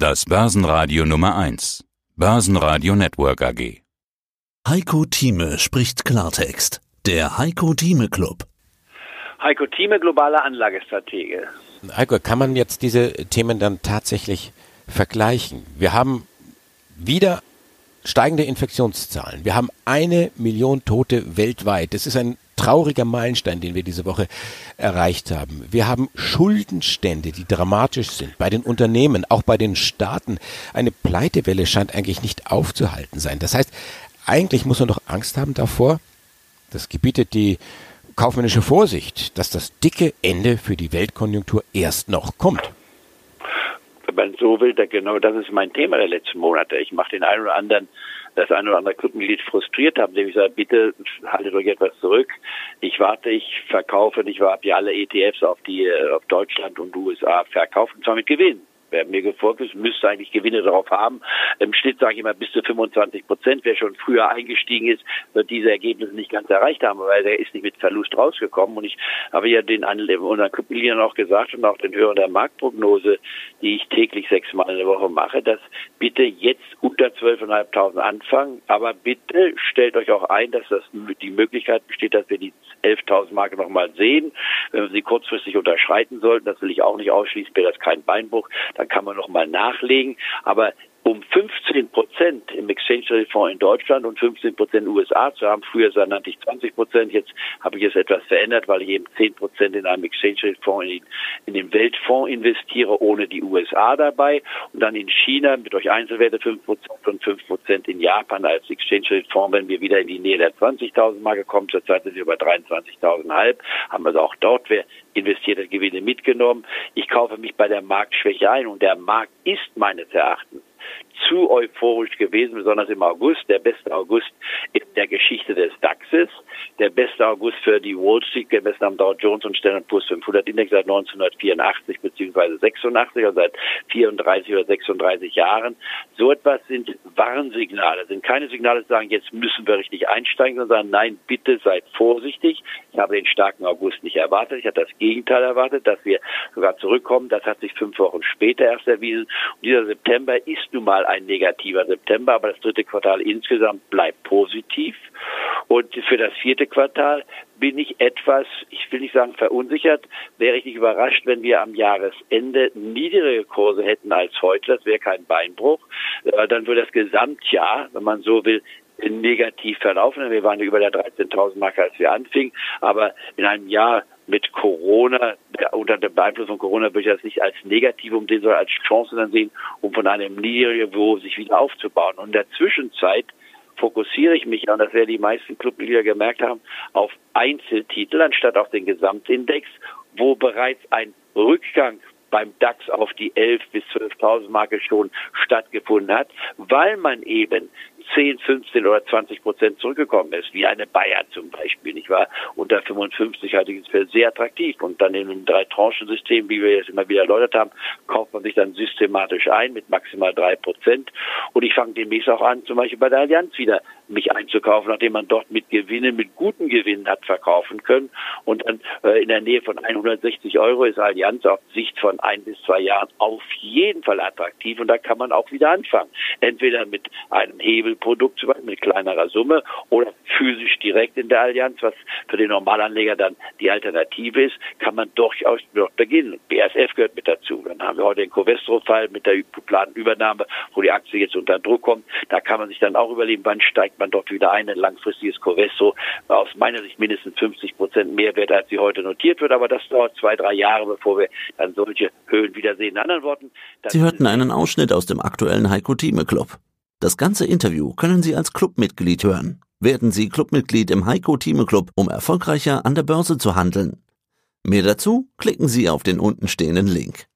Das Börsenradio Nummer 1. Börsenradio Network AG. Heiko Thieme spricht Klartext. Der Heiko Thieme Club. Heiko Thieme, globale Anlagestratege. Heiko, kann man jetzt diese Themen dann tatsächlich vergleichen? Wir haben wieder steigende Infektionszahlen. Wir haben eine Million Tote weltweit. Das ist ein trauriger Meilenstein, den wir diese Woche erreicht haben. Wir haben Schuldenstände, die dramatisch sind bei den Unternehmen, auch bei den Staaten. Eine Pleitewelle scheint eigentlich nicht aufzuhalten sein. Das heißt, eigentlich muss man doch Angst haben davor, das gebietet die kaufmännische Vorsicht, dass das dicke Ende für die Weltkonjunktur erst noch kommt. Wenn man so will, genau das ist mein Thema der letzten Monate. Ich mache den einen oder anderen das eine oder andere Clubmitglied frustriert haben, indem ich sage, bitte haltet euch etwas zurück. Ich warte, ich verkaufe, ich habe ja alle ETFs auf die äh, auf Deutschland und USA verkauft und zwar mit Gewinn wer mir gefolgt ist, müsste eigentlich Gewinne darauf haben. Im Schnitt sage ich immer bis zu 25 Prozent. Wer schon früher eingestiegen ist, wird diese Ergebnisse nicht ganz erreicht haben, weil der ist nicht mit Verlust rausgekommen. Und ich habe ja den unseren Mitgliedern auch gesagt und auch den Hörern der Marktprognose, die ich täglich sechsmal in der Woche mache, dass bitte jetzt unter 12.500 anfangen. Aber bitte stellt euch auch ein, dass das die Möglichkeit besteht, dass wir die 11.000 Marke nochmal sehen. Wenn wir sie kurzfristig unterschreiten sollten, das will ich auch nicht ausschließen, wäre das kein Beinbruch dann kann man noch mal nachlegen. Aber um 15 Prozent im Exchange Rate Fonds in Deutschland und 15 Prozent USA zu haben. Früher nannte ich 20 Prozent, jetzt habe ich es etwas verändert, weil ich eben 10 Prozent in einem Exchange Rate Fonds in, in den Weltfonds investiere, ohne die USA dabei. Und dann in China mit euch Einzelwerte 5 Prozent und 5 Prozent in Japan als Exchange Rate Fonds. Wenn wir wieder in die Nähe der 20.000 Marke kommen, zurzeit sind wir über 23.500, haben also auch dort investierte Gewinne mitgenommen. Ich kaufe mich bei der Marktschwäche ein und der Markt ist meines Erachtens zu euphorisch gewesen, besonders im August. Der beste August in der Geschichte des DAXes. Der beste August für die Wall Street gemessen am Dow Jones und Standard Poor's 500 Index seit 1984 beziehungsweise 86, also seit 34 oder 36 Jahren. So etwas sind Warnsignale, sind keine Signale, die sagen, jetzt müssen wir richtig einsteigen, sondern sagen, nein, bitte seid vorsichtig. Ich habe den starken August nicht erwartet. Ich hatte das Gegenteil erwartet, dass wir sogar zurückkommen. Das hat sich fünf Wochen später erst erwiesen. Und dieser September ist nun mal ein negativer September, aber das dritte Quartal insgesamt bleibt positiv. Und für das vierte Quartal bin ich etwas, ich will nicht sagen verunsichert, wäre ich nicht überrascht, wenn wir am Jahresende niedrigere Kurse hätten als heute. Das wäre kein Beinbruch. Äh, dann würde das Gesamtjahr, wenn man so will, negativ verlaufen. Wir waren über der 13.000 Marke, als wir anfingen. Aber in einem Jahr mit Corona, unter dem Beeinfluss von Corona würde ich das nicht als negativ um den, sondern als Chance dann sehen, um von einem niedrigen Niveau sich wieder aufzubauen. Und in der Zwischenzeit fokussiere ich mich, und das werden die meisten Clubmitglieder gemerkt haben, auf Einzeltitel anstatt auf den Gesamtindex, wo bereits ein Rückgang beim DAX auf die 11 bis 12.000 Marke schon stattgefunden hat, weil man eben 10, 15 oder 20 Prozent zurückgekommen ist, wie eine Bayer zum Beispiel. Ich war unter 55 halte ich es für sehr attraktiv. Und dann in einem Drei-Tranchen-System, wie wir es immer wieder erläutert haben, kauft man sich dann systematisch ein mit maximal drei Prozent. Und ich fange demnächst auch an, zum Beispiel bei der Allianz wieder mich einzukaufen, nachdem man dort mit Gewinnen, mit guten Gewinnen hat verkaufen können. Und dann äh, in der Nähe von 160 Euro ist Allianz auf Sicht von ein bis zwei Jahren auf jeden Fall attraktiv. Und da kann man auch wieder anfangen. Entweder mit einem Hebel Produkt mit kleinerer Summe oder physisch direkt in der Allianz, was für den Normalanleger dann die Alternative ist, kann man durchaus dort beginnen. BASF gehört mit dazu. Dann haben wir heute den Covestro-Fall mit der geplanten Übernahme, wo die Aktie jetzt unter Druck kommt. Da kann man sich dann auch überlegen, wann steigt man dort wieder ein. Ein langfristiges Covestro aus meiner Sicht mindestens 50 Prozent mehr wert, als sie heute notiert wird. Aber das dauert zwei, drei Jahre, bevor wir dann solche Höhen wiedersehen. In anderen Worten. Sie hörten einen Ausschnitt aus dem aktuellen Heiko Thieme Club. Das ganze Interview können Sie als Clubmitglied hören. Werden Sie Clubmitglied im Heiko Thieme Club, um erfolgreicher an der Börse zu handeln. Mehr dazu klicken Sie auf den untenstehenden Link.